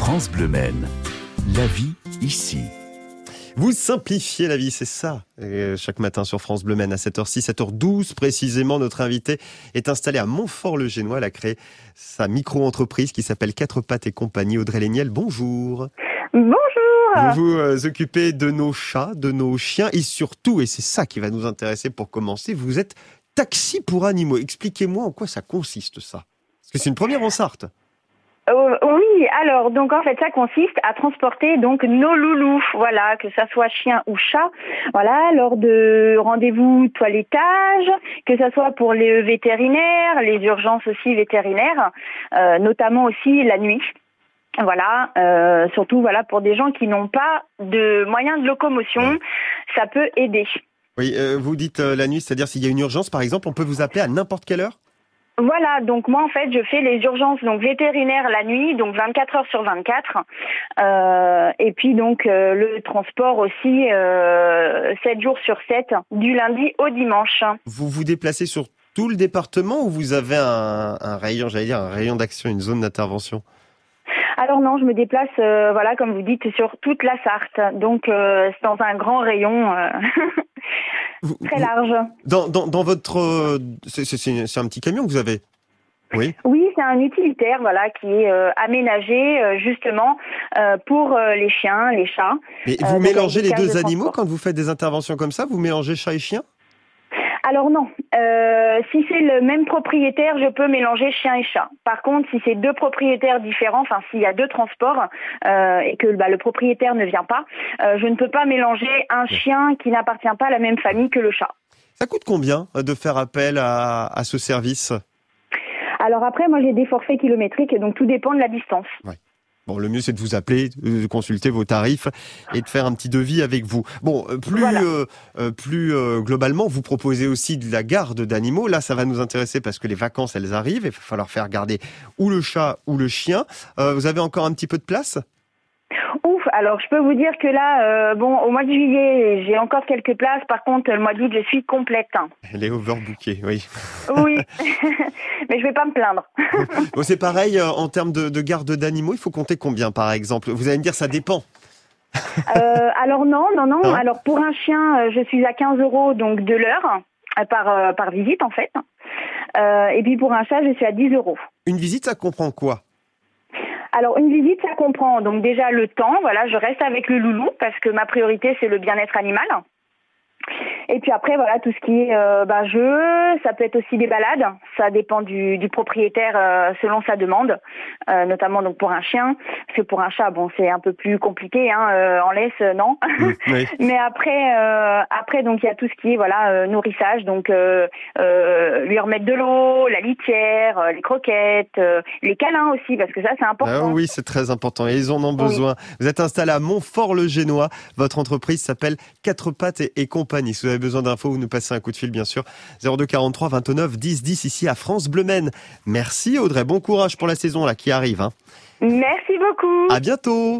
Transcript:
France Bleu Maine. La vie ici. Vous simplifiez la vie, c'est ça. Et chaque matin sur France Bleu Maine à 7h06, 7h12 précisément, notre invité est installé à Montfort-le-Génois. Elle a créé sa micro-entreprise qui s'appelle Quatre Pattes et Compagnie. Audrey Léniel, bonjour. Bonjour. Vous vous euh, occupez de nos chats, de nos chiens et surtout, et c'est ça qui va nous intéresser pour commencer, vous êtes taxi pour animaux. Expliquez-moi en quoi ça consiste ça. Parce que c'est une première en Sarthe. Euh, oui, alors donc en fait ça consiste à transporter donc nos loulous, voilà, que ça soit chien ou chat, voilà, lors de rendez-vous toilettage, que ça soit pour les vétérinaires, les urgences aussi vétérinaires, euh, notamment aussi la nuit. Voilà, euh, surtout voilà pour des gens qui n'ont pas de moyens de locomotion, ça peut aider. Oui, vous dites la nuit, c'est-à-dire s'il y a une urgence par exemple, on peut vous appeler à n'importe quelle heure? Voilà, donc moi en fait je fais les urgences donc vétérinaires la nuit, donc 24 heures sur 24, euh, et puis donc euh, le transport aussi euh, 7 jours sur 7, du lundi au dimanche. Vous vous déplacez sur tout le département ou vous avez un, un rayon, j'allais dire un rayon d'action, une zone d'intervention? Alors non, je me déplace, euh, voilà comme vous dites, sur toute la Sarthe, donc euh, c'est dans un grand rayon euh, Vous- très large. Dans, dans, dans votre... euh, c'est- un petit camion que vous avez Oui. Oui, c'est un utilitaire, voilà, qui est euh, aménagé euh, justement euh, pour euh, les chiens, les chats. Mais Euh, vous mélangez les deux de animaux quand vous faites des interventions comme ça? Vous mélangez chat et chien? Alors non, euh, si c'est le même propriétaire, je peux mélanger chien et chat. Par contre, si c'est deux propriétaires différents, enfin s'il y a deux transports euh, et que bah, le propriétaire ne vient pas, euh, je ne peux pas mélanger un chien qui n'appartient pas à la même famille que le chat. Ça coûte combien de faire appel à, à ce service? Alors après, moi j'ai des forfaits kilométriques, donc tout dépend de la distance. Bon, le mieux c'est de vous appeler, de consulter vos tarifs et de faire un petit devis avec vous. Bon, euh, plus Voilà. euh, euh, plus euh, globalement, vous proposez aussi de la garde d'animaux. Là, ça va nous intéresser parce que les vacances elles arrivent. Il va falloir faire garder ou le chat ou le chien. Euh, vous avez encore un petit peu de place? Ouf, alors je peux vous dire que là, euh, bon, au mois de juillet, j'ai encore quelques places. Par contre, le mois d'août, je suis complète. Elle est overbookée, oui. Oui, mais je vais pas me plaindre. Bon, c'est pareil euh, en termes de, de garde d'animaux. Il faut compter combien, par exemple? Vous allez me dire, ça dépend. Euh, alors non, non, non. Non Alors pour un chien, je suis à 15 euros donc de l'heure par par visite en fait. Euh, et puis pour un chat, je suis à 10 euros. Une visite, ça comprend quoi? Alors une visite, ça comprend donc déjà le temps. Voilà, je reste avec le loulou parce que ma priorité c'est le bien-être animal. Et puis après, voilà, tout ce qui est euh, bah, jeu, ça peut être aussi des balades. Ça dépend du, du propriétaire euh, selon sa demande, euh, notamment donc pour un chien. Parce que pour un chat, bon, c'est un peu plus compliqué. Hein, euh, en laisse, non. Oui. Mais après, après donc il y a tout ce qui est voilà nourrissage, donc lui remettre de l'eau, la litière, les croquettes, les câlins aussi parce que ça c'est Ah important. oui, c'est très important et ils en ont besoin. Vous êtes installé à Montfort-le-Génois. Votre entreprise s'appelle Quatre Pattes et, et Compagnie. Si vous avez besoin d'infos, vous nous passez un coup de fil, bien sûr. 02 43 29 10 10 ici à France Bleu Maine. Merci Audrey. Bon courage pour la saison là qui arrive. Hein. Merci beaucoup. À bientôt.